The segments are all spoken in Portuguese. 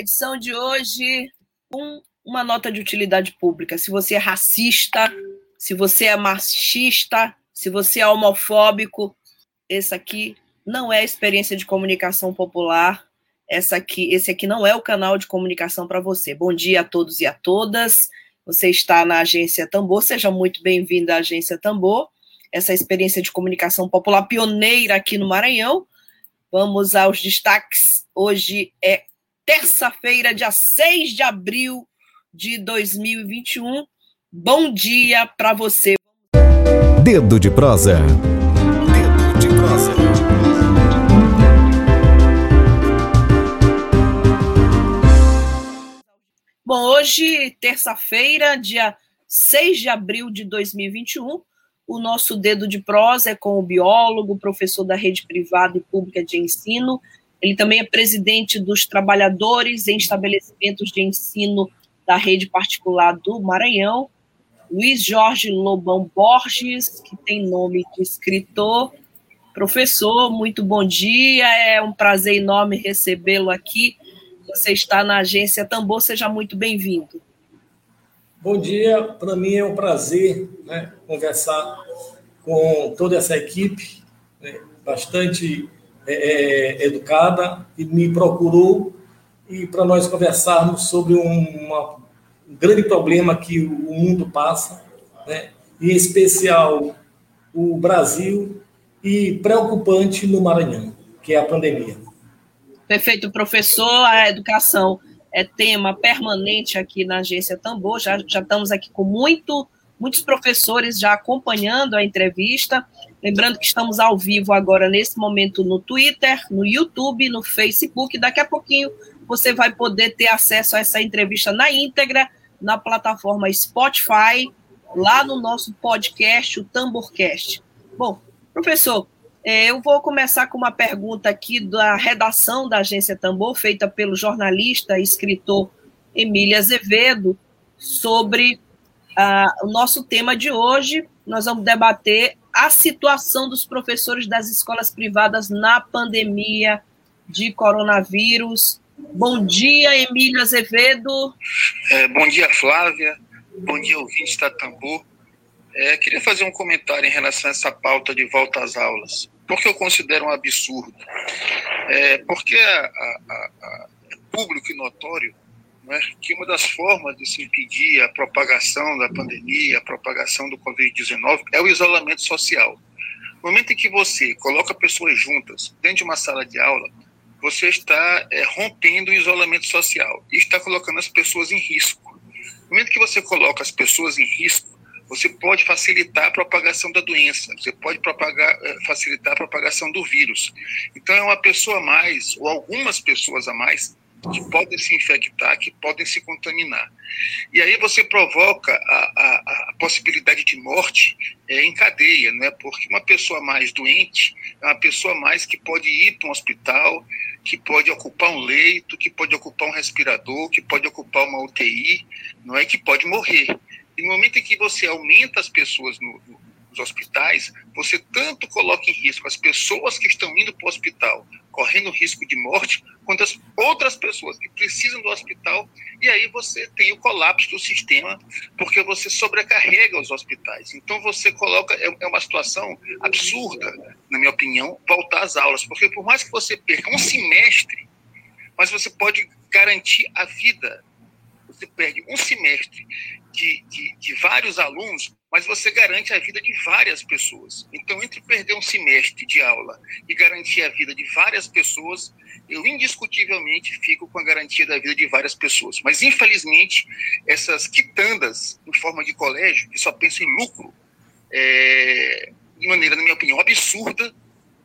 edição de hoje com uma nota de utilidade pública. Se você é racista, se você é machista, se você é homofóbico, esse aqui não é experiência de comunicação popular. Essa aqui, esse aqui não é o canal de comunicação para você. Bom dia a todos e a todas. Você está na Agência Tambor, seja muito bem-vindo à Agência Tambor. Essa experiência de comunicação popular pioneira aqui no Maranhão. Vamos aos destaques. Hoje é terça-feira, dia 6 de abril de 2021. Bom dia para você. Dedo de prosa. Dedo de prosa. Bom, hoje, terça-feira, dia 6 de abril de 2021, o nosso dedo de prosa é com o biólogo, professor da rede privada e pública de ensino, ele também é presidente dos trabalhadores em estabelecimentos de ensino da rede particular do Maranhão. Luiz Jorge Lobão Borges, que tem nome de escritor. Professor, muito bom dia. É um prazer enorme recebê-lo aqui. Você está na agência Tambor, seja muito bem-vindo. Bom dia, para mim é um prazer né, conversar com toda essa equipe, né, bastante é, é, educada e me procurou e para nós conversarmos sobre um, uma, um grande problema que o mundo passa, né? em especial o Brasil e preocupante no Maranhão, que é a pandemia. Perfeito, professor. A educação é tema permanente aqui na agência Tambor. Já, já estamos aqui com muito, muitos professores já acompanhando a entrevista. Lembrando que estamos ao vivo agora, nesse momento, no Twitter, no YouTube, no Facebook. Daqui a pouquinho você vai poder ter acesso a essa entrevista na íntegra na plataforma Spotify, lá no nosso podcast, o Tamborcast. Bom, professor, é, eu vou começar com uma pergunta aqui da redação da Agência Tambor, feita pelo jornalista e escritor Emília Azevedo, sobre uh, o nosso tema de hoje. Nós vamos debater a situação dos professores das escolas privadas na pandemia de coronavírus. Bom dia, Emílio Azevedo. É, bom dia, Flávia. Bom dia, ouvintes da Tambor. É, queria fazer um comentário em relação a essa pauta de volta às aulas. Porque eu considero um absurdo. É, porque a, a, a, é público e notório né, que uma das formas de se impedir a propagação da pandemia, a propagação do Covid-19, é o isolamento social. No momento em que você coloca pessoas juntas dentro de uma sala de aula, você está é, rompendo o isolamento social e está colocando as pessoas em risco. No momento que você coloca as pessoas em risco, você pode facilitar a propagação da doença, você pode propagar, é, facilitar a propagação do vírus. Então, é uma pessoa a mais, ou algumas pessoas a mais, que podem se infectar, que podem se contaminar. E aí você provoca a, a, a possibilidade de morte é, em cadeia, né? porque uma pessoa mais doente é uma pessoa mais que pode ir para um hospital, que pode ocupar um leito, que pode ocupar um respirador, que pode ocupar uma UTI, não é que pode morrer. E no momento em que você aumenta as pessoas no, no nos hospitais, você tanto coloca em risco as pessoas que estão indo para o hospital, correndo risco de morte, quanto as outras pessoas que precisam do hospital, e aí você tem o colapso do sistema, porque você sobrecarrega os hospitais. Então você coloca, é, é uma situação absurda, na minha opinião, voltar às aulas, porque por mais que você perca um semestre, mas você pode garantir a vida. Você perde um semestre de, de, de vários alunos, mas você garante a vida de várias pessoas. Então, entre perder um semestre de aula e garantir a vida de várias pessoas, eu indiscutivelmente fico com a garantia da vida de várias pessoas. Mas, infelizmente, essas quitandas em forma de colégio, que só pensam em lucro, é, de maneira, na minha opinião, absurda,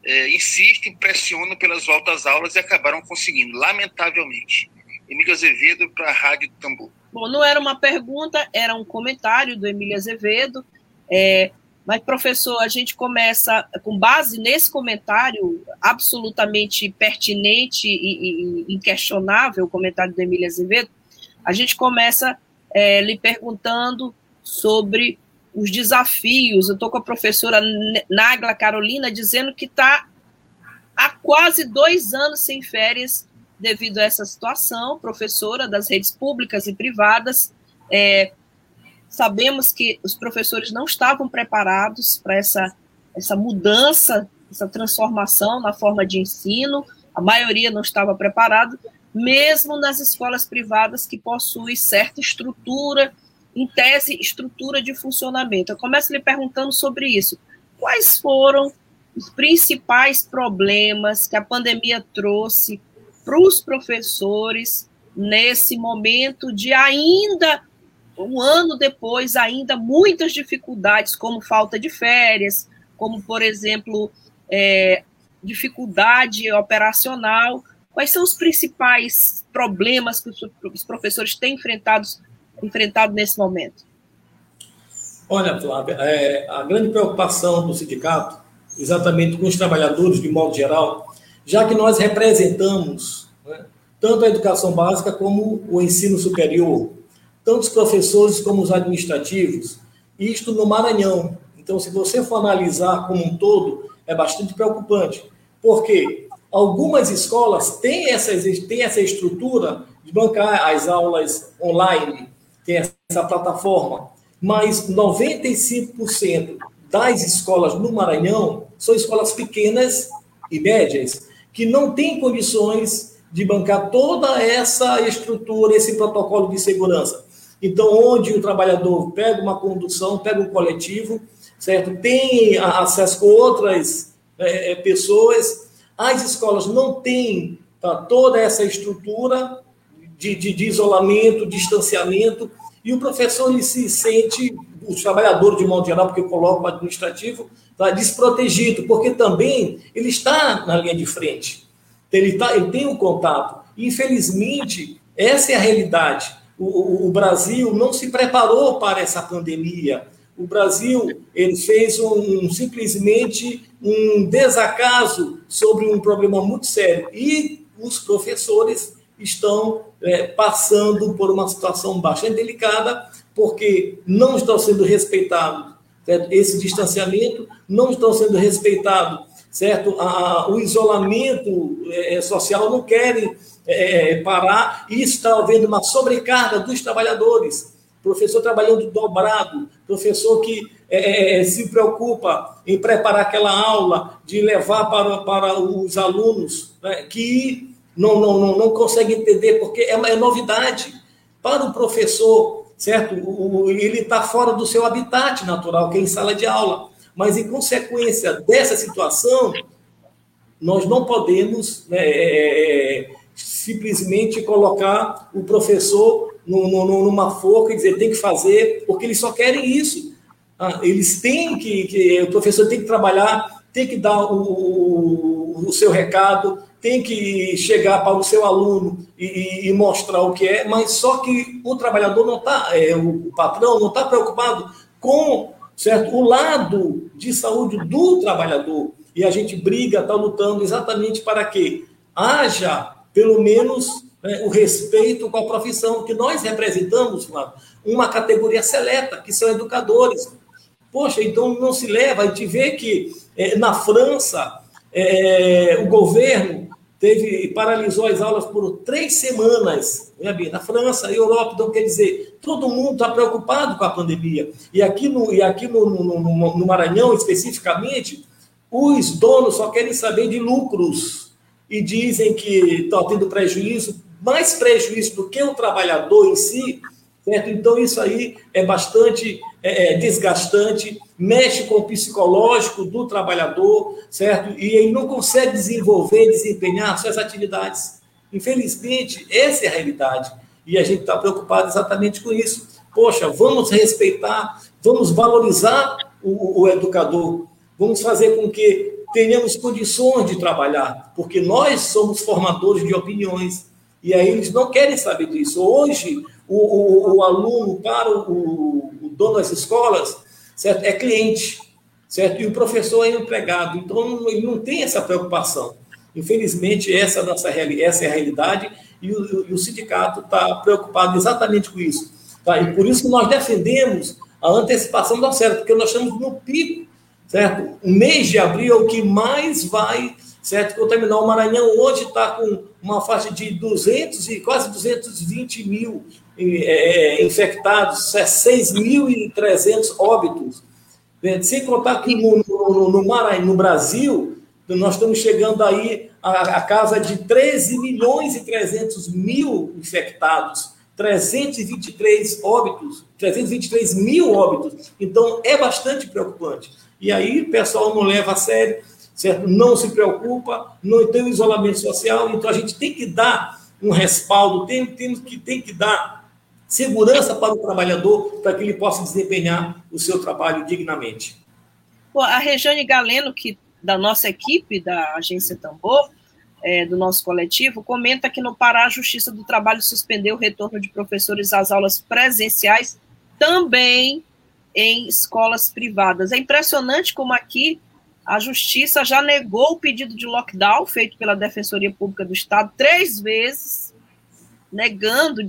é, insistem, pressionam pelas voltas às aulas e acabaram conseguindo, lamentavelmente. Emílio Azevedo para a Rádio Tambor. Bom, não era uma pergunta, era um comentário do Emílio Azevedo. É, mas, professor, a gente começa, com base nesse comentário absolutamente pertinente e, e inquestionável, o comentário do Emílio Azevedo, a gente começa é, lhe perguntando sobre os desafios. Eu estou com a professora Nagla Carolina dizendo que está há quase dois anos sem férias devido a essa situação, professora das redes públicas e privadas. É, sabemos que os professores não estavam preparados para essa, essa mudança, essa transformação na forma de ensino, a maioria não estava preparado, mesmo nas escolas privadas que possuem certa estrutura, em tese, estrutura de funcionamento. Eu começo lhe perguntando sobre isso. Quais foram os principais problemas que a pandemia trouxe para os professores nesse momento de ainda um ano depois, ainda muitas dificuldades, como falta de férias, como, por exemplo, é, dificuldade operacional. Quais são os principais problemas que os professores têm enfrentado, nesse momento? Olha, Flávia, é, a grande preocupação do sindicato, exatamente com os trabalhadores de modo geral, já que nós representamos né, tanto a educação básica como o ensino superior, tanto os professores como os administrativos, isto no Maranhão. Então, se você for analisar como um todo, é bastante preocupante, porque algumas escolas têm essa, têm essa estrutura de bancar as aulas online, tem essa plataforma, mas 95% das escolas no Maranhão são escolas pequenas e médias, que não têm condições de bancar toda essa estrutura, esse protocolo de segurança. Então, onde o trabalhador pega uma condução, pega um coletivo, certo? Tem acesso com outras é, é, pessoas, as escolas não têm tá, toda essa estrutura de, de, de, isolamento, distanciamento, e o professor ele se sente, o trabalhador de modo geral, porque eu coloco o administrativo, tá, desprotegido, porque também ele está na linha de frente, ele, tá, ele tem o um contato. Infelizmente, essa é a realidade o, o, Brasil não se preparou para essa pandemia. O Brasil ele fez um, simplesmente um desacaso sobre um problema muito sério e os professores estão é, passando por uma situação bastante delicada porque não estão sendo respeitados certo? esse distanciamento, não estão sendo respeitados certo? A, o isolamento é, social, não querem é, parar, e está havendo uma sobrecarga dos trabalhadores. Professor trabalhando dobrado, professor que é, é, se preocupa em preparar aquela aula, de levar para, para os alunos né, que não, não, não, não conseguem entender, porque é, é novidade. Para o professor, certo? O, ele está fora do seu habitat natural, que é em sala de aula. Mas, em consequência dessa situação, nós não podemos né, é, é simplesmente colocar o professor no, no, numa forca e dizer tem que fazer, porque eles só querem isso. Ah, eles têm que, que, o professor tem que trabalhar, tem que dar o, o seu recado, tem que chegar para o seu aluno e, e, mostrar o que é, mas só que o trabalhador não está, é, o patrão não está preocupado com certo, o lado de saúde do trabalhador. E a gente briga, está lutando exatamente para que haja pelo menos né, o respeito com a profissão, que nós representamos, uma categoria seleta, que são educadores. Poxa, então não se leva, a gente vê que é, na França é, o governo teve paralisou as aulas por três semanas, né, na França, na Europa, então quer dizer, todo mundo está preocupado com a pandemia. E aqui, no, e aqui no, no, no, no Maranhão, especificamente, os donos só querem saber de lucros e dizem que estão tendo prejuízo, mais prejuízo do que o trabalhador em si, certo? Então, isso aí é bastante é, é, desgastante, mexe com o psicológico do trabalhador, certo? E ele não consegue desenvolver, desempenhar suas atividades. Infelizmente, essa é a realidade. E a gente está preocupado exatamente com isso. Poxa, vamos respeitar, vamos valorizar o, o educador, vamos fazer com que tenhamos condições de trabalhar, porque nós somos formadores de opiniões, E aí eles não querem saber disso. Hoje, o, o, o aluno para o, o, dono das escolas certo? é cliente, certo? E o professor é empregado. Então, ele não tem essa preocupação. Infelizmente, essa é, nossa, essa é a realidade e o, e o sindicato está preocupado exatamente com isso. Tá? E por isso que nós defendemos a antecipação da oferta, porque nós estamos no pico, certo? O mês de abril é o que mais vai, certo? Contaminar o Maranhão hoje está com uma faixa de 200 e quase 220 mil é, infectados, 6.300 óbitos. Sem contar que no, no, no, Maranhão, no Brasil, nós estamos chegando aí a, a casa de 13 milhões e 300 mil infectados. 323 óbitos, 323 mil óbitos. Então, é bastante preocupante. E aí, o pessoal não leva a sério, certo? não se preocupa, não tem o isolamento social. Então, a gente tem que dar um respaldo, tem, tem, que, tem que dar segurança para o trabalhador, para que ele possa desempenhar o seu trabalho dignamente. A Rejane Galeno, que da nossa equipe da Agência Tambor, é, do nosso coletivo, comenta que no Pará a Justiça do Trabalho suspendeu o retorno de professores às aulas presenciais também em escolas privadas. É impressionante como aqui a Justiça já negou o pedido de lockdown feito pela Defensoria Pública do Estado três vezes, negando.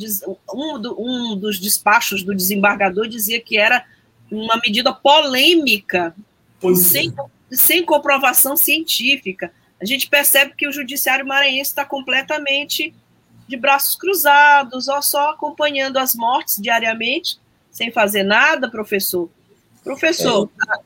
Um, do, um dos despachos do desembargador dizia que era uma medida polêmica, sem, é. sem comprovação científica a gente percebe que o judiciário maranhense está completamente de braços cruzados, ou só acompanhando as mortes diariamente, sem fazer nada, professor. Professor, é.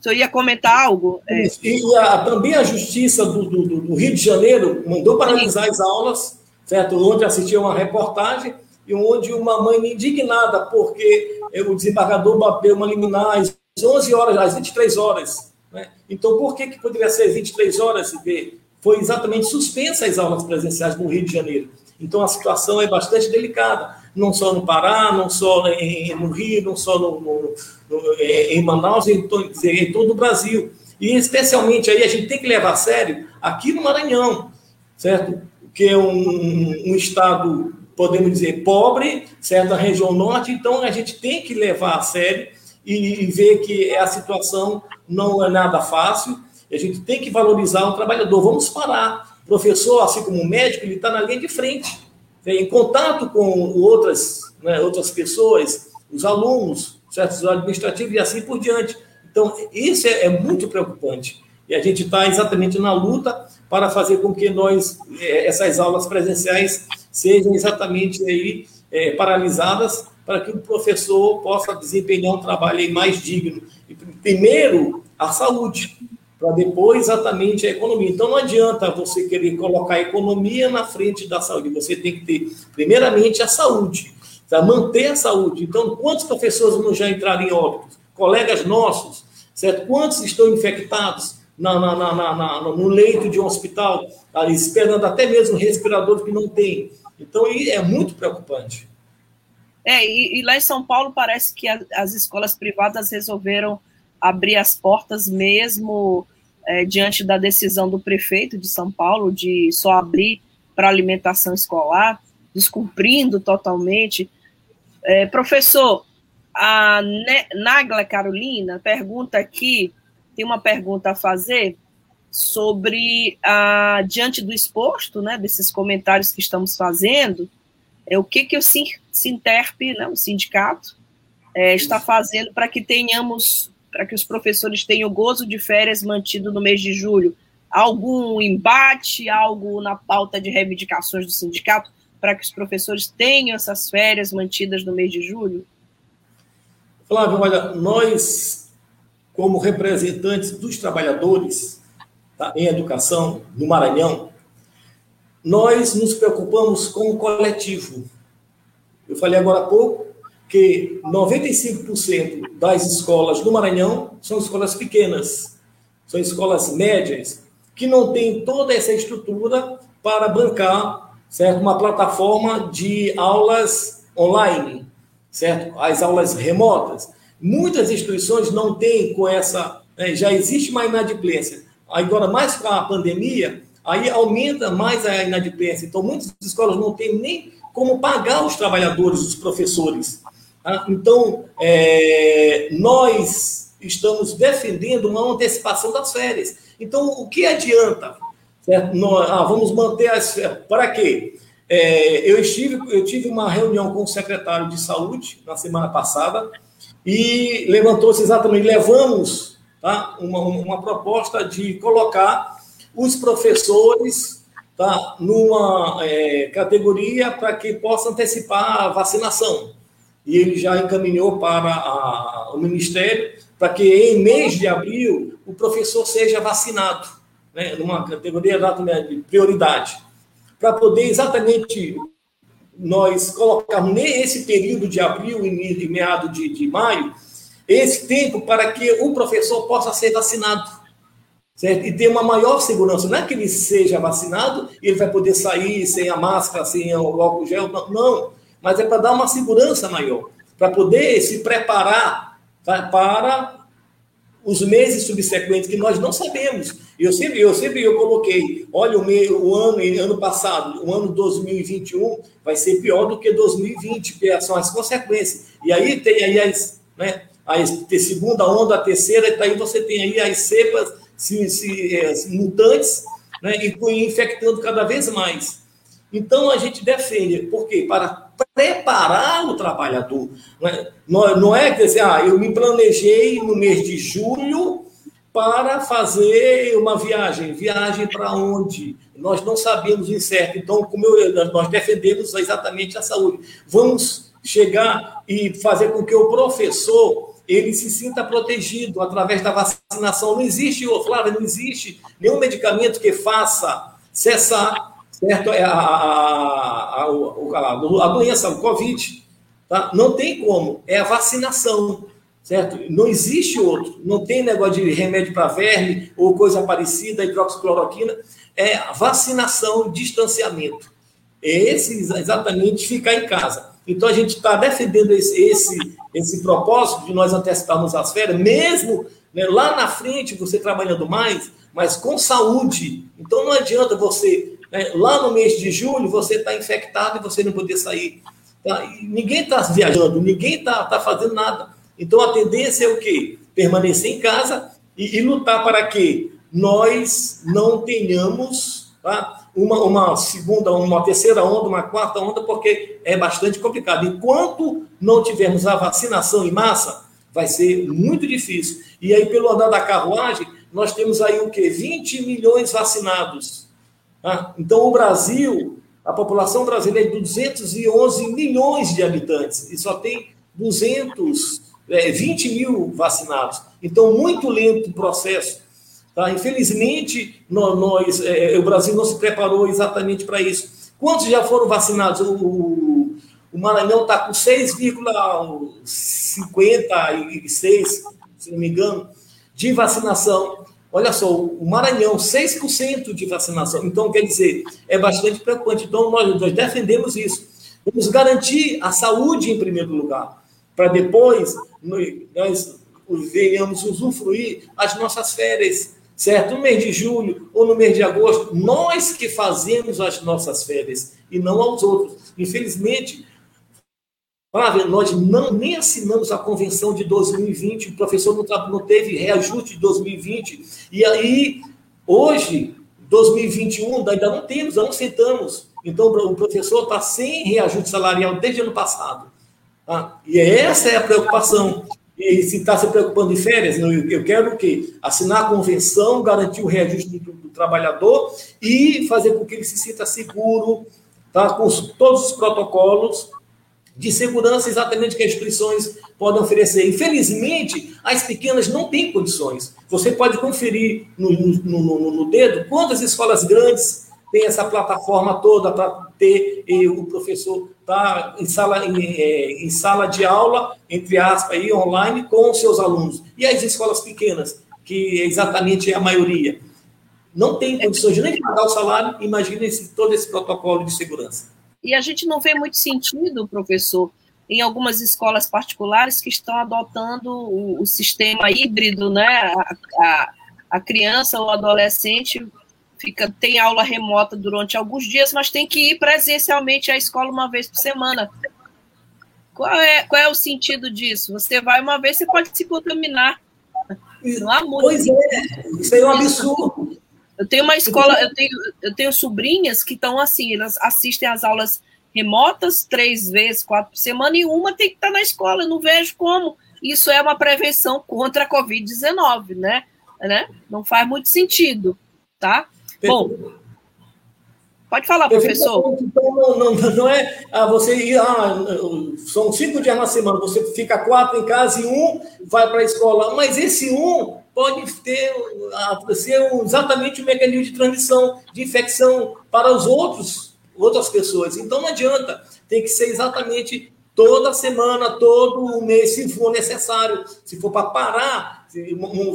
O senhor ia comentar algo? É. E a, também a Justiça do, do, do, Rio de Janeiro mandou paralisar Sim. as aulas, certo? Onde assisti uma reportagem e onde uma mãe indignada porque o desembargador bateu uma liminar às 11 horas, às 23 horas, né? Então, por que, que poderia ser 23 horas e Foi exatamente suspensa as aulas presenciais no Rio de Janeiro. Então, a situação é bastante delicada, não só no Pará, não só no Rio, não só no, no, no, em Manaus, em, em todo o Brasil. E, especialmente, aí a gente tem que levar a sério aqui no Maranhão, certo? Que é um, um estado, podemos dizer, pobre, certo? A região norte, então a gente tem que levar a sério e, e ver que a situação não é nada fácil. A gente tem que valorizar o trabalhador. Vamos parar. O professor, assim como o médico, ele está na linha de frente, em contato com outras, né, outras pessoas, os alunos, certos administrativos e assim por diante. Então, isso é, é muito preocupante. E a gente está exatamente na luta para fazer com que nós, é, essas aulas presenciais sejam exatamente aí, é, paralisadas para que o professor possa desempenhar um trabalho mais digno. E, primeiro, a saúde, para depois exatamente a economia. Então, não adianta você querer colocar a economia na frente da saúde, você tem que ter, primeiramente, a saúde, para manter a saúde. Então, quantos professores não já entraram em óbitos? Colegas nossos, certo? Quantos estão infectados? Na, na, na, na, no leito de um hospital, ali, esperando até mesmo respirador que não tem. Então, é muito preocupante. É, e, e, lá em São Paulo parece que a, as escolas privadas resolveram abrir as portas mesmo é, diante da decisão do prefeito de São Paulo de só abrir para alimentação escolar, descumprindo totalmente. É, professor, a Nagla Carolina pergunta aqui, tem uma pergunta a fazer sobre, a, diante do exposto, né, desses comentários que estamos fazendo, é o que, que o Sinterp, né, o sindicato, é, está fazendo para que tenhamos, para que os professores tenham gozo de férias mantido no mês de julho? Algum embate, algo na pauta de reivindicações do sindicato para que os professores tenham essas férias mantidas no mês de julho? Flávio, olha, nós, como representantes dos trabalhadores tá, em educação no Maranhão, nós nos preocupamos com o coletivo. Eu falei agora há pouco que 95% das escolas do Maranhão são escolas pequenas, são escolas médias, que não têm toda essa estrutura para bancar certo? uma plataforma de aulas online, certo? as aulas remotas. Muitas instituições não têm com essa, né, já existe uma inadimplência. Agora, mais com a pandemia, aí aumenta mais a inadimplência. Então, muitas escolas não têm nem como pagar os trabalhadores, os professores. Tá? Então, é, nós estamos defendendo uma antecipação das férias. Então, o que adianta? Nós, ah, vamos manter as férias. Para quê? É, eu, estive, eu tive uma reunião com o secretário de saúde na semana passada e levantou-se exatamente, levamos tá, uma, uma proposta de colocar os professores tá, numa é, categoria para que possa antecipar a vacinação. E ele já encaminhou para a, o Ministério para que em mês de abril o professor seja vacinado, né, numa categoria de prioridade, para poder exatamente nós colocarmos nesse período de abril e meado de, de maio, esse tempo para que o professor possa ser vacinado certo? E ter uma maior segurança. Não é que ele seja vacinado e ele vai poder sair sem a máscara, sem o álcool gel, não. não. Mas é para dar uma segurança maior, para poder se preparar tá? para os meses subsequentes que nós não sabemos. Eu sempre, eu sempre eu coloquei, olha o, meio, o ano, ano passado, o ano 2021 vai ser pior do que 2020, que são as consequências. E aí tem aí as, né, a segunda onda, a terceira, e aí você tem aí as cepas se, se, é, mutantes né, e infectando cada vez mais. Então, a gente defende, por quê? Para preparar o trabalhador. Não é, não é dizer, ah, eu me planejei no mês de julho para fazer uma viagem. Viagem para onde? Nós não sabemos o incerto. Então, como eu, nós defendemos exatamente a saúde. Vamos chegar e fazer com que o professor ele se sinta protegido através da vacinação. Não existe, Flávio, não existe nenhum medicamento que faça cessar certo? É a, a, a, a, doença, o Covid. Tá? Não tem como, é a vacinação. Certo? Não existe outro. Não tem negócio de remédio para verme ou coisa parecida, hidroxicloroquina. É vacinação, distanciamento. Esse exatamente ficar em casa. Então, a gente está defendendo esse, esse, esse propósito de nós anteciparmos as férias, mesmo né, lá na frente você trabalhando mais, mas com saúde. Então, não adianta você, né, lá no mês de julho, você estar tá infectado e você não poder sair. Tá? ninguém está viajando, ninguém está tá fazendo nada. Então, a tendência é o quê? Permanecer em casa e, e lutar para que nós não tenhamos tá? uma, uma segunda, uma terceira onda, uma quarta onda, porque é bastante complicado. Enquanto não tivermos a vacinação em massa, vai ser muito difícil. E aí, pelo andar da carruagem, nós temos aí o quê? 20 milhões vacinados. Ah, então, o Brasil, a população brasileira é de 211 milhões de habitantes e só tem 200, é, 20 mil vacinados. Então, muito lento o processo Tá? Infelizmente, nós, é, o Brasil não se preparou exatamente para isso. Quantos já foram vacinados? O, o Maranhão está com 6,56, se não me engano, de vacinação. Olha só, o Maranhão, 6% de vacinação. Então, quer dizer, é bastante preocupante. Então, nós, nós defendemos isso. Vamos garantir a saúde em primeiro lugar, para depois nós venhamos usufruir as nossas férias certo? No mês de julho ou no mês de agosto, nós que fazemos as nossas férias e não aos outros. Infelizmente, nós não, nem assinamos a convenção de 2020, o professor não, não teve reajuste de 2020, e aí, hoje, 2021, ainda não temos, não sentamos. Então, o professor está sem reajuste salarial desde ano passado. Tá? E essa é a preocupação. E se está se preocupando em férias, eu quero o quê? Assinar a convenção, garantir o reajuste do, do, trabalhador e fazer com que ele se sinta seguro, tá? com todos os protocolos de segurança exatamente que as instituições podem oferecer. Infelizmente, as pequenas não têm condições. Você pode conferir no, no, no, no dedo quantas escolas grandes tem essa plataforma toda para ter e o professor tá em sala em, é, em, sala de aula entre aspas aí online com os seus alunos e as escolas pequenas que exatamente é a maioria não tem condições nem de pagar o salário imagine esse, todo esse protocolo de segurança e a gente não vê muito sentido professor em algumas escolas particulares que estão adotando o, o sistema híbrido né a, a, a criança ou adolescente fica tem aula remota durante alguns dias, mas tem que ir presencialmente à escola uma vez por semana. Qual é, qual é o sentido disso? Você vai uma vez, você pode se contaminar. Não há muito. Pois é, isso é um absurdo. Eu tenho uma escola, eu tenho, eu tenho sobrinhas que estão assim, elas assistem às aulas remotas três vezes, quatro por semana, e uma tem que estar na escola. Eu não vejo como. Isso é uma prevenção contra a Covid-19, né? né? Não faz muito sentido, tá? Bom, pode falar, professor. Então, não, não, não é ah, você ir, ah, são cinco dias na semana, você fica quatro em casa e um vai para a escola, mas esse um pode ter ser exatamente o mecanismo de transmissão, de infecção para os outros, outras pessoas. Então não adianta, tem que ser exatamente toda semana, todo mês, se for necessário, se for para parar,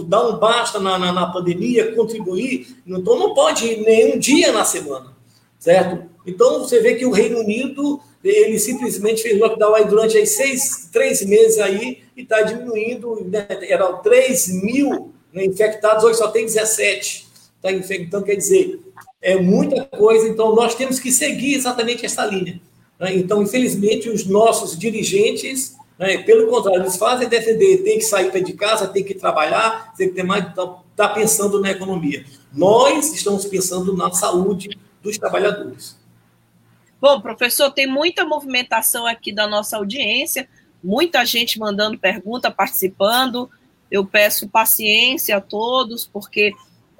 dar um basta na, na, na, pandemia, contribuir, então não pode ir nenhum dia na semana, certo? Então você vê que o Reino Unido, ele simplesmente fez lockdown aí durante aí seis, três meses aí e está diminuindo, né? eram 3 mil né, infectados, hoje só tem 17. Tá? Então, quer dizer, é muita coisa, então nós temos que seguir exatamente essa linha. Né? Então, infelizmente, os nossos dirigentes, né, pelo contrário, eles fazem defender, tem que sair de casa, tem que trabalhar, tem que ter mais, então, está pensando na economia. Nós estamos pensando na saúde dos trabalhadores. Bom, professor, tem muita movimentação aqui da nossa audiência, muita gente mandando pergunta, participando. Eu peço paciência a todos, porque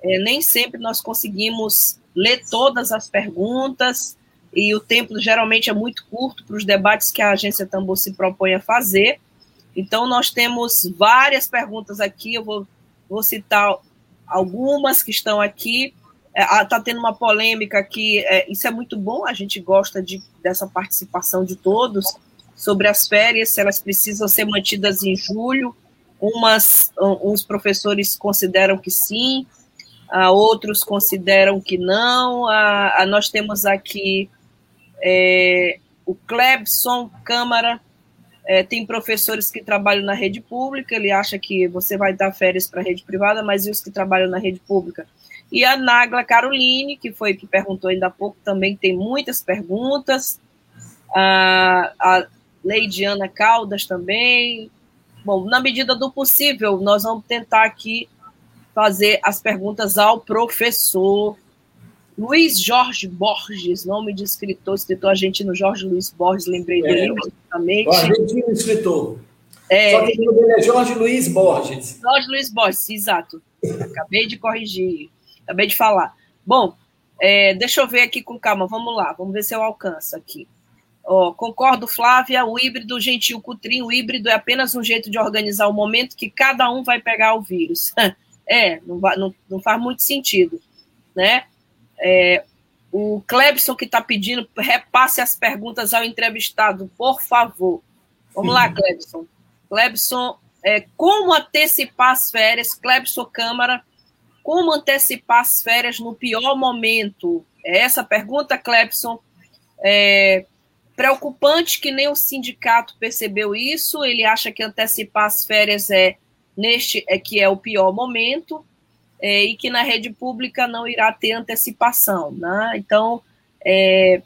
é, nem sempre nós conseguimos ler todas as perguntas e o tempo geralmente é muito curto para os debates que a agência Tambor se propõe a fazer. Então, nós temos várias perguntas aqui, eu vou, vou citar algumas que estão aqui. Está é, tá tendo uma polêmica aqui, é, isso é muito bom, a gente gosta de, dessa participação de todos, sobre as férias, se elas precisam ser mantidas em julho. Umas, uns professores consideram que sim, outros consideram que não. nós temos aqui é, o Clebson Câmara é, tem professores que trabalham na rede pública, ele acha que você vai dar férias para a rede privada, mas e os que trabalham na rede pública? E a Nagla Caroline, que foi que perguntou ainda há pouco, também tem muitas perguntas. A, a Leidiana Caldas também. Bom, na medida do possível, nós vamos tentar aqui fazer as perguntas ao professor Luiz Jorge Borges, nome de escritor, escritor argentino Jorge Luiz Borges, lembrei é, dele justamente. Argentino escritor. É, Só que o nome dele é Jorge Luiz Borges. Jorge Luiz Borges, exato. Acabei de corrigir, acabei de falar. Bom, é, deixa eu ver aqui com calma, vamos lá, vamos ver se eu alcanço aqui. Oh, concordo, Flávia, o híbrido gentil cutrim, o híbrido é apenas um jeito de organizar o momento que cada um vai pegar o vírus. É, não, não, não faz muito sentido, né? É, o Clebson que está pedindo, repasse as perguntas ao entrevistado, por favor. Vamos lá, Clebson. Clebson, é, como antecipar as férias? Clebson Câmara, como antecipar as férias no pior momento? É essa pergunta, Clebson. É, preocupante que nem o sindicato percebeu isso. Ele acha que antecipar as férias é neste é que é o pior momento é, e que na rede pública não irá ter antecipação. Né? Então, é,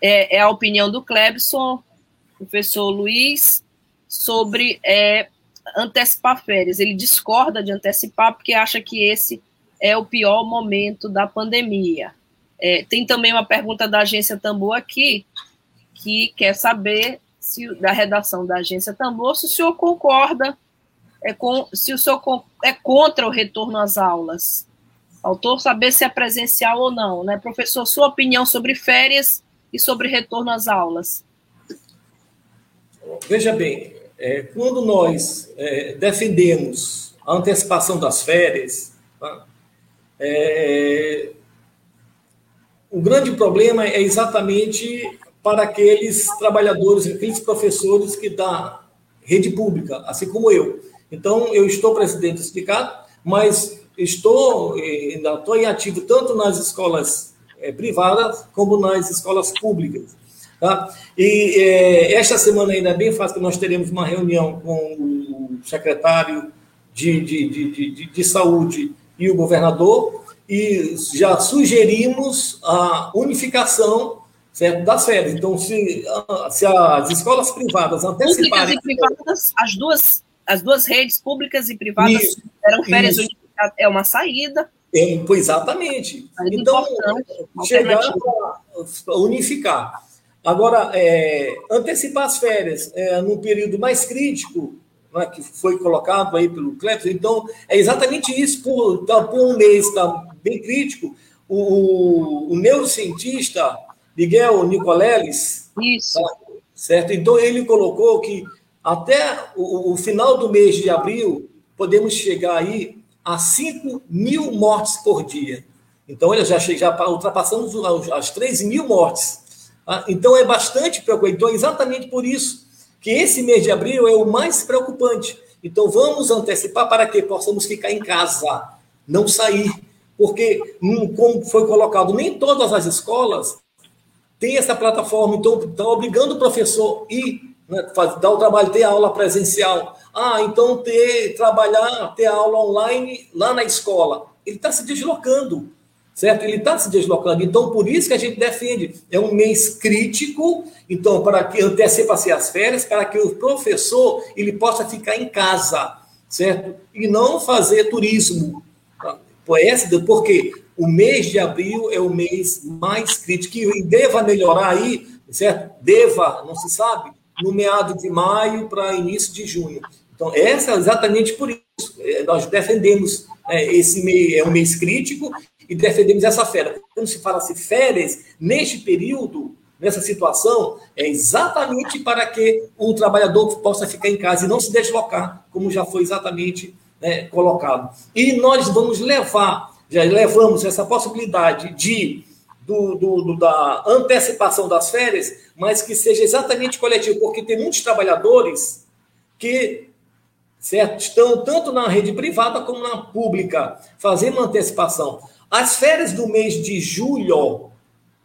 é, é a opinião do Clebson, professor Luiz, sobre é, antecipar férias. Ele discorda de antecipar porque acha que esse é o pior momento da pandemia. É, tem também uma pergunta da agência Tambor aqui, que quer saber se da redação da agência Tambor se o senhor concorda é com, se o senhor é contra o retorno às aulas. Autor saber se é presencial ou não, né? Professor, sua opinião sobre férias e sobre retorno às aulas. Veja bem, é, quando nós é, defendemos a antecipação das férias? É, o grande problema é exatamente para aqueles trabalhadores, aqueles professores que da rede pública, assim como eu. Então, eu estou presidente do sindicato, mas estou, ainda estou em ativo tanto nas escolas é, privadas como nas escolas públicas. Tá? E é, esta semana ainda é bem fácil nós teremos uma reunião com o secretário de, de, de, de, de saúde e o governador, e já sugerimos a unificação certo, das férias. Então, se, se as escolas privadas anteciparem... E privadas, as duas, as duas redes públicas e privadas isso, eram férias isso. unificadas. É uma saída. É, exatamente. Então, chegar a unificar. Agora, é, antecipar as férias é, num período mais crítico, né, que foi colocado aí pelo Clepton, então é exatamente isso, por, tá, por um mês tá bem crítico, o, o neurocientista Miguel Nicoleles, isso. Tá, certo? Então ele colocou que até o, o final do mês de abril podemos chegar aí a 5 mil mortes por dia. Então, olha, já, já ultrapassamos as 3 mil mortes. Ah, então é bastante preocupante. Então, é exatamente por isso que esse mês de abril é o mais preocupante. Então, vamos antecipar para que possamos ficar em casa, não sair. Porque, como foi colocado, nem todas as escolas têm essa plataforma, então estão obrigando o professor ir, né, dar o trabalho, ter aula presencial. Ah, então ter, trabalhar, ter aula online lá na escola. Ele está se deslocando certo? Ele está se deslocando. Então, por isso que a gente defende. É um mês crítico, então, para que antecipa-se as férias, para que o professor ele possa ficar em casa, certo? E não fazer turismo. Porque o mês de abril é o mês mais crítico e deva melhorar aí, certo? Deva, não se sabe, no meado de maio para início de junho. Então, essa é exatamente por isso. É, nós defendemos é, esse mês, é um mês crítico e defendemos essa férias. Quando se fala assim, férias, neste período, nessa situação, é exatamente para que o trabalhador possa ficar em casa e não se deslocar, como já foi exatamente né, colocado. E nós vamos levar, já levamos essa possibilidade de do, do, do, da antecipação das férias, mas que seja exatamente coletivo, porque tem muitos trabalhadores que certo, estão tanto na rede privada como na pública, fazendo antecipação. As férias do mês de julho,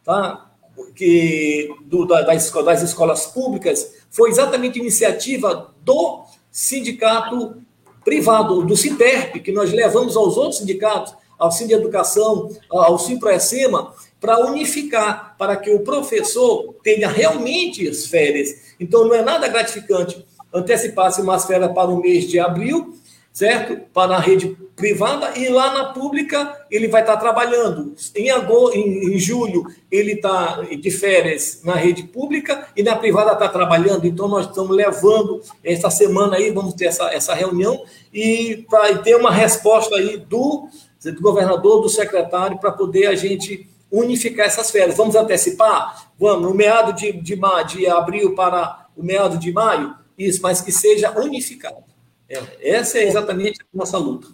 tá? que do, da, das, das escolas públicas, foi exatamente iniciativa do sindicato privado, do Sinterp, que nós levamos aos outros sindicatos, ao Sim de Educação, ao Simproecema, para unificar, para que o professor tenha realmente as férias. Então, não é nada gratificante antecipar-se umas férias para o mês de abril certo? Para a rede privada e lá na pública ele vai estar trabalhando. Em, agosto, em, em julho ele está de férias na rede pública e na privada está trabalhando. Então nós estamos levando essa semana aí, vamos ter essa, essa reunião e para ter uma resposta aí do, do governador, do secretário, para poder a gente unificar essas férias. Vamos antecipar? Vamos, no meado de, de, de abril para o meado de maio? Isso, mas que seja unificado. É, essa é exatamente a nossa luta.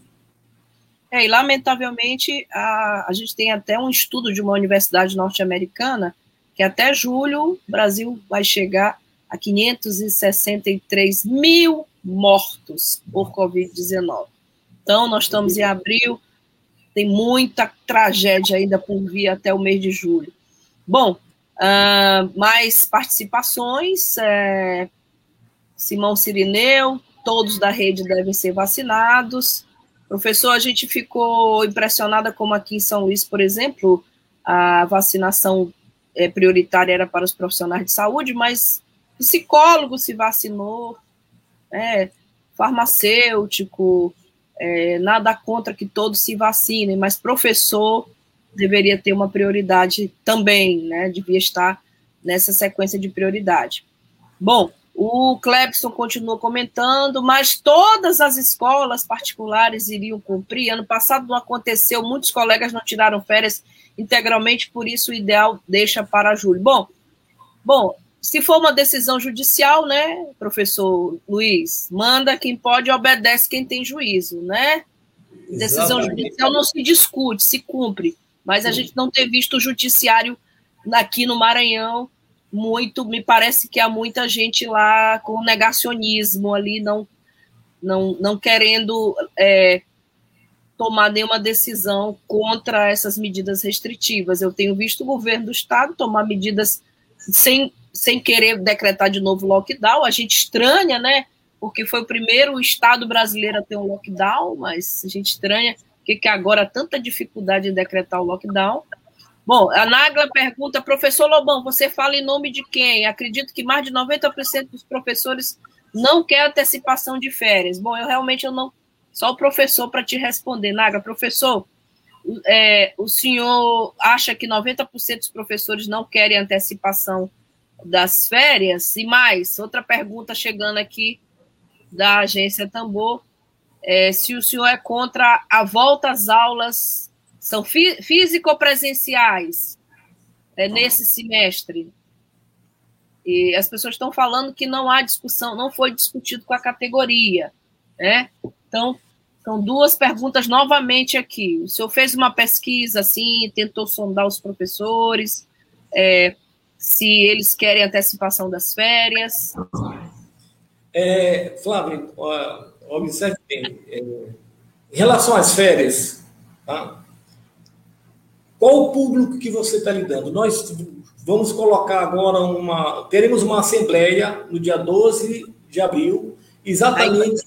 É, e lamentavelmente a, a gente tem até um estudo de uma universidade norte-americana que até julho o Brasil vai chegar a 563 mil mortos por Covid-19. Então, nós estamos em abril, tem muita tragédia ainda por vir até o mês de julho. Bom, uh, mais participações. É, Simão Sirineu, todos da rede devem ser vacinados. Professor, a gente ficou impressionada como aqui em São Luís, por exemplo, a vacinação é, prioritária era para os profissionais de saúde, mas psicólogo se vacinou, é, farmacêutico, é, nada contra que todos se vacinem, mas professor deveria ter uma prioridade também, né? Devia estar nessa sequência de prioridade. Bom, o Clebson continuou comentando, mas todas as escolas particulares iriam cumprir. Ano passado não aconteceu, muitos colegas não tiraram férias integralmente, por isso o ideal deixa para julho. Bom, bom, se for uma decisão judicial, né, professor Luiz, manda quem pode, obedece quem tem juízo, né? Exatamente. Decisão judicial não se discute, se cumpre, mas a gente não tem visto o judiciário aqui no Maranhão muito, me parece que há muita gente lá com negacionismo ali, não, não, não querendo é, tomar nenhuma decisão contra essas medidas restritivas. Eu tenho visto o governo do estado tomar medidas sem, sem querer decretar de novo lockdown. A gente estranha, né? Porque foi o primeiro estado brasileiro a ter um lockdown, mas a gente estranha que, que agora tanta dificuldade em decretar o lockdown. Bom, a Nagla pergunta, professor Lobão, você fala em nome de quem? Acredito que mais de 90% dos professores não quer antecipação de férias. Bom, eu realmente eu não. Só o professor para te responder. Naga, professor, é, o senhor acha que 90% dos professores não querem antecipação das férias? E mais, outra pergunta chegando aqui da agência Tambor, é, se o senhor é contra a volta às aulas, são físico-presenciais é, nesse semestre? E as pessoas estão falando que não há discussão, não foi discutido com a categoria, né? Então, são duas perguntas novamente aqui. O senhor fez uma pesquisa, assim, tentou sondar os professores, é, se eles querem antecipação das férias. É, Flávio, observe bem, é, em relação às férias, tá? Qual o público que você está lidando? Nós Vamos colocar agora uma. Teremos uma assembleia no dia 12 de abril, exatamente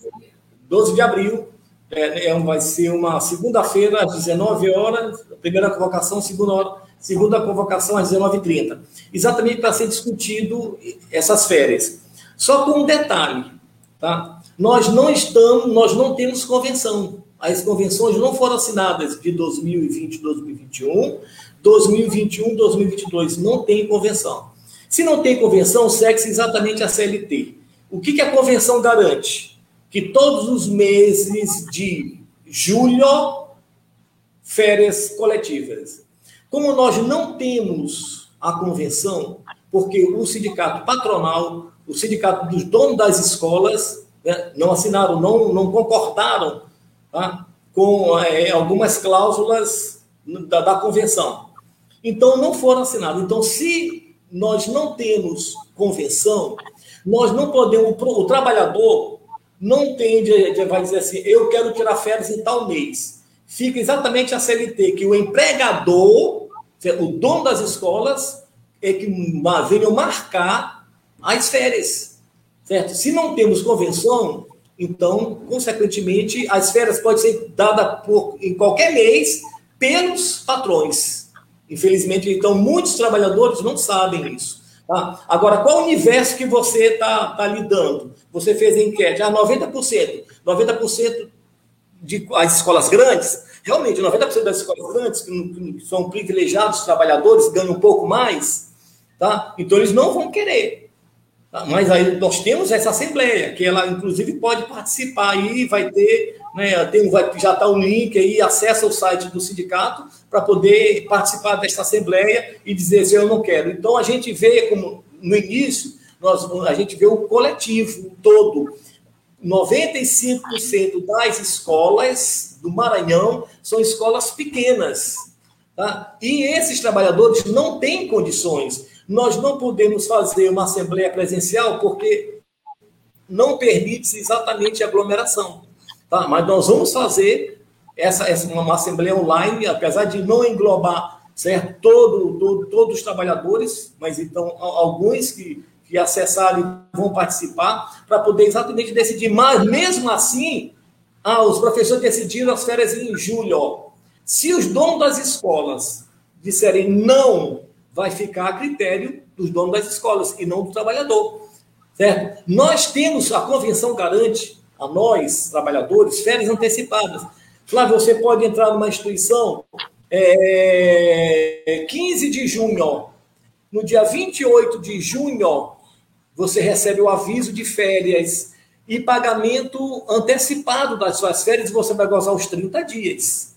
12 de abril. É, é, vai ser uma segunda-feira, às 19 horas, primeira convocação, segunda hora, segunda convocação às 19h30. Exatamente para ser discutido essas férias. Só com um detalhe, tá? Nós não estamos, nós não temos convenção. As convenções não foram assinadas de 2020 e 2021, 2021, 2022 não tem convenção. Se não tem convenção, segue-se exatamente a CLT. O que, que a convenção garante? Que todos os meses de julho, férias coletivas. Como nós não temos a convenção, porque o sindicato patronal, o sindicato dos donos das escolas, né, não assinaram, não, não concordaram tá, com é, algumas cláusulas da, da convenção. Então, não foram assinados. Então, se nós não temos convenção, nós não podemos. O trabalhador não tem, vai dizer assim, eu quero tirar férias em tal mês. Fica exatamente a CLT, que o empregador, o dono das escolas, é que venha marcar as férias. Certo? Se não temos convenção, então, consequentemente, as férias podem ser dadas por, em qualquer mês pelos patrões. Infelizmente, então, muitos trabalhadores não sabem isso. Tá? Agora, qual universo que você está tá lidando? Você fez a enquete, ah, 90%. 90% de as escolas grandes, realmente, 90% das escolas grandes, que são privilegiados trabalhadores, ganham um pouco mais, tá? então eles não vão querer. Tá? Mas aí nós temos essa assembleia, que ela, inclusive, pode participar aí, vai ter, né, tem, vai, já está o link aí, acessa o site do sindicato, para poder participar desta assembleia e dizer assim, eu não quero. Então a gente vê como no início nós a gente vê o coletivo todo. 95% das escolas do Maranhão são escolas pequenas. Tá? E esses trabalhadores não têm condições. Nós não podemos fazer uma assembleia presencial porque não permite exatamente aglomeração. Tá? Mas nós vamos fazer essa, essa uma assembleia online, apesar de não englobar certo todo, todo, todos os trabalhadores, mas então alguns que, que acessarem vão participar para poder exatamente decidir. Mas mesmo assim, ah, os professores decidiram as férias em julho. Se os donos das escolas disserem não, vai ficar a critério dos donos das escolas e não do trabalhador. Certo? Nós temos, a convenção garante a nós, trabalhadores, férias antecipadas. Flávio, você pode entrar numa instituição é, 15 de junho. No dia 28 de junho, você recebe o aviso de férias e pagamento antecipado das suas férias, você vai gozar os 30 dias. Sim.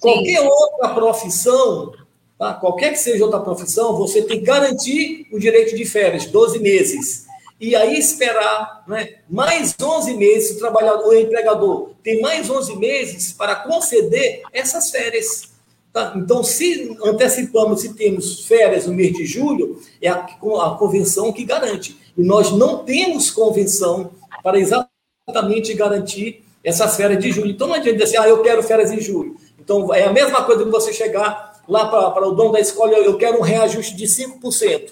Qualquer outra profissão, tá? qualquer que seja outra profissão, você tem que garantir o direito de férias, 12 meses e aí esperar né, mais 11 meses, o trabalhador, o empregador tem mais 11 meses para conceder essas férias. Tá? Então, se antecipamos, se temos férias no mês de julho, é a, a convenção que garante. E nós não temos convenção para exatamente garantir essas férias de julho. Então, não adianta dizer assim, ah, eu quero férias em julho. Então, é a mesma coisa que você chegar lá para o dono da escola, eu quero um reajuste de 5%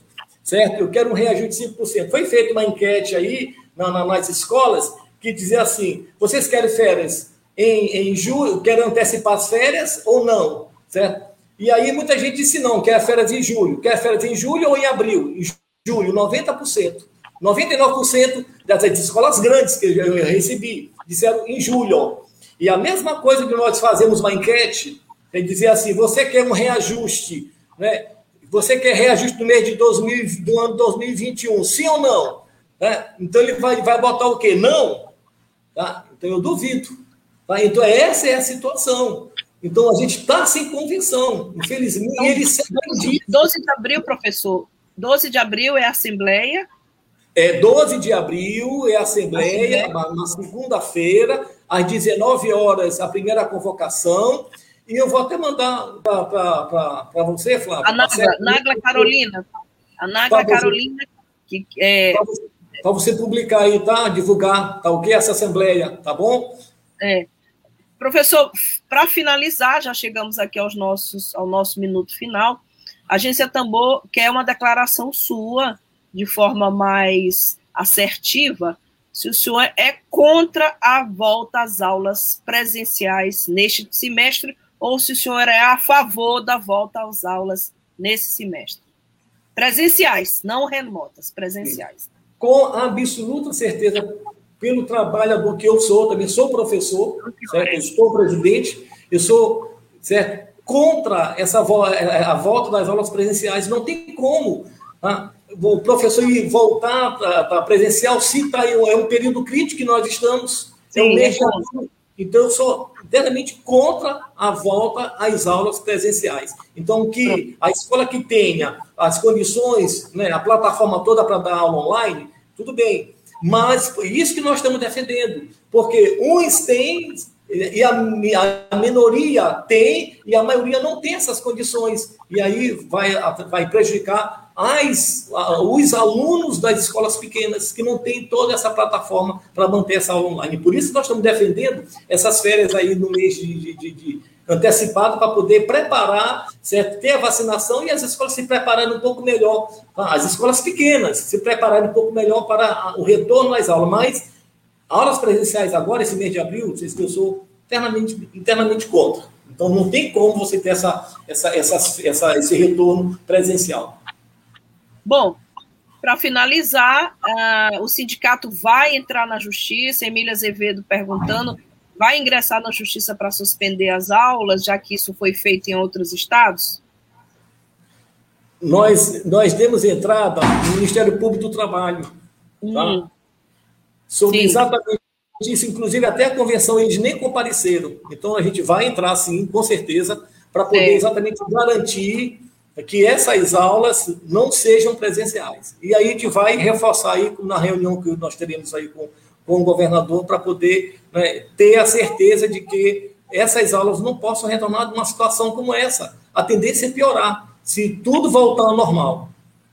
certo? Eu quero um reajuste de 5%. Foi feita uma enquete aí na, na, nas escolas que dizia assim: vocês querem férias em, em julho, quer antecipar as férias ou não, certo? E aí muita gente disse não, quer férias em julho. Quer férias em julho ou em abril? Em julho, 90%. 99% das escolas grandes que eu recebi disseram em julho. E a mesma coisa que nós fazemos uma enquete, é dizer assim, você quer um reajuste, né? Você quer reajuste no mês de 2000, do ano 2021, sim ou não? Né? Então ele vai, vai botar o quê? Não. Tá? Então eu duvido. Tá? Então essa é a situação. Então, a gente está sem convenção, infelizmente. Então, ele 12 de abril, professor. 12 de abril é a Assembleia. É, 12 de abril é a Assembleia, Assembleia. na segunda-feira, às 19 horas, a primeira convocação. E eu vou até mandar para você, Flávio. A Nagla, Nagla Carolina. A Nagla Carolina. Que, é... Para você, publicar aí, tá? Divulgar, tá ok? Essa Assembleia, tá bom? É. Professor, para finalizar, já chegamos aqui aos nossos, ao nosso minuto final. A agência Tambor quer uma declaração sua, de forma mais assertiva, se o senhor é contra a volta às aulas presenciais neste semestre ou se o senhor é a favor da volta às aulas nesse semestre. Presenciais, não remotas, presenciais. Com absoluta certeza, pelo trabalhador que eu sou, também sou professor, certo? Eu estou presidente, eu sou certo? contra essa a volta das aulas presenciais. Não tem como tá? o professor ir voltar para presencial se está aí, é um período crítico que nós estamos. Sim, é um mês é então, eu sou inteiramente contra a volta às aulas presenciais. Então, que a escola que tenha as condições, né, a plataforma toda para dar aula online, tudo bem. Mas isso que nós estamos defendendo, porque uns têm e a, a, minoria tem e a maioria não tem essas condições. E aí vai, vai prejudicar as, os alunos das escolas pequenas que não têm toda essa plataforma para manter essa aula online. Por isso nós estamos defendendo essas férias aí no mês de, de, de antecipado para poder preparar, certo? ter a vacinação e as escolas se prepararem um pouco melhor, tá? as escolas pequenas se prepararem um pouco melhor para o retorno às aulas, mas aulas presenciais agora, esse mês de abril, vocês que eu sou internamente, internamente contra. Então não tem como você ter essa, essa, essa, essa esse retorno presencial. Bom, para finalizar, uh, o sindicato vai entrar na justiça, Emília Azevedo perguntando vai ingressar na justiça para suspender as aulas, já que isso foi feito em outros estados? Nós, nós demos entrada no Ministério Público do Trabalho, tá? Hum. Sobre sim. exatamente isso, inclusive até a convenção eles nem compareceram. Então a gente vai entrar, sim, com certeza, para poder é. exatamente garantir que essas aulas não sejam presenciais. E aí a gente vai reforçar aí na reunião que nós teremos aí com com o governador para poder né, ter a certeza de que essas aulas não possam retornar de uma situação como essa. A tendência é piorar, se tudo voltar ao normal.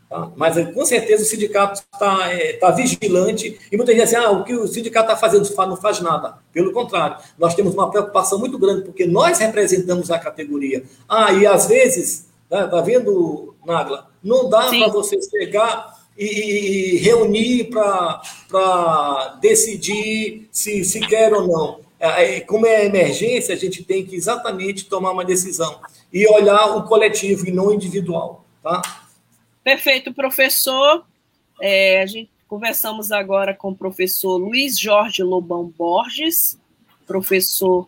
Tá? Mas com certeza o sindicato está é, tá vigilante e muita gente diz assim, ah, o que o sindicato está fazendo não faz nada. Pelo contrário, nós temos uma preocupação muito grande, porque nós representamos a categoria. Ah, e às vezes, tá, tá vendo, Nagla? Não dá para você chegar e, e reunir para decidir se, se quer ou não. É, como é emergência, a gente tem que exatamente tomar uma decisão e olhar o coletivo e não o individual. Tá? Perfeito, professor. É, a gente conversamos agora com o professor Luiz Jorge Lobão Borges, professor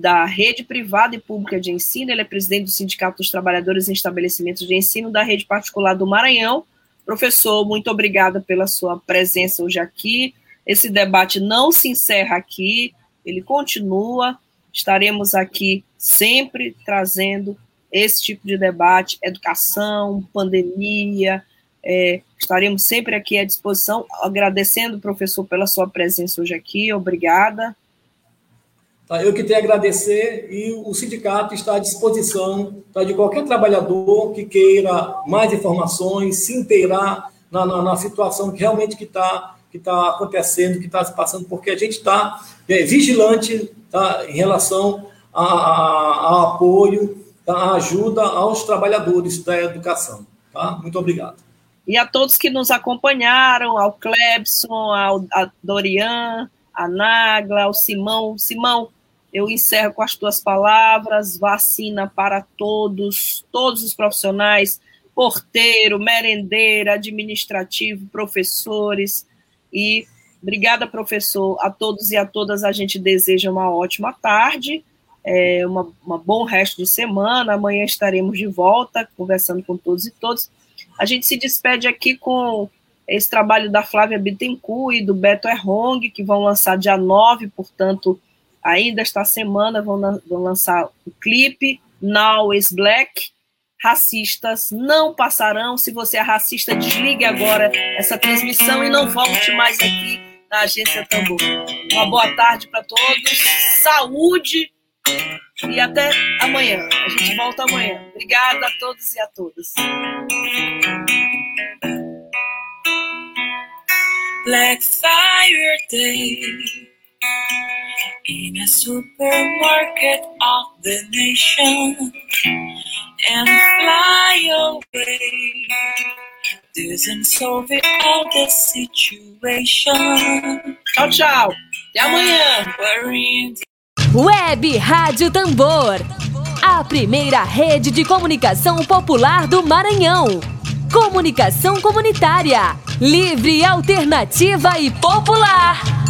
da Rede Privada e Pública de Ensino. Ele é presidente do Sindicato dos Trabalhadores em Estabelecimentos de Ensino da Rede Particular do Maranhão Professor, muito obrigada pela sua presença hoje aqui. Esse debate não se encerra aqui, ele continua. Estaremos aqui sempre trazendo esse tipo de debate, educação, pandemia. É, estaremos sempre aqui à disposição. Agradecendo, professor, pela sua presença hoje aqui. Obrigada. Tá, eu que tenho a agradecer e o sindicato está à disposição tá, de qualquer trabalhador que queira mais informações, se inteirar na, na, na situação que realmente que está que tá acontecendo, que está se passando, porque a gente está é, vigilante tá, em relação ao apoio, tá, a ajuda aos trabalhadores da educação. Tá? Muito obrigado. E a todos que nos acompanharam, ao Clebson, ao a Dorian, a Nagla, ao Simão. Simão, eu encerro com as tuas palavras: vacina para todos, todos os profissionais, porteiro, merendeira, administrativo, professores. E obrigada, professor, a todos e a todas. A gente deseja uma ótima tarde, é, uma, uma bom resto de semana. Amanhã estaremos de volta conversando com todos e todos. A gente se despede aqui com esse trabalho da Flávia Bittencourt e do Beto Errong, que vão lançar dia 9, portanto ainda esta semana vão, vão lançar o clipe Now is Black. Racistas não passarão. Se você é racista, desligue agora essa transmissão e não volte mais aqui na Agência Tambor. Uma boa tarde para todos, saúde e até amanhã. A gente volta amanhã. Obrigada a todos e a todas. Black Fire Day. In a supermarket of the nation and fly away. Doesn't solve it all the situation. Tchau, tchau. Até amanhã. Web Rádio Tambor. A primeira rede de comunicação popular do Maranhão. Comunicação comunitária. Livre, alternativa e popular.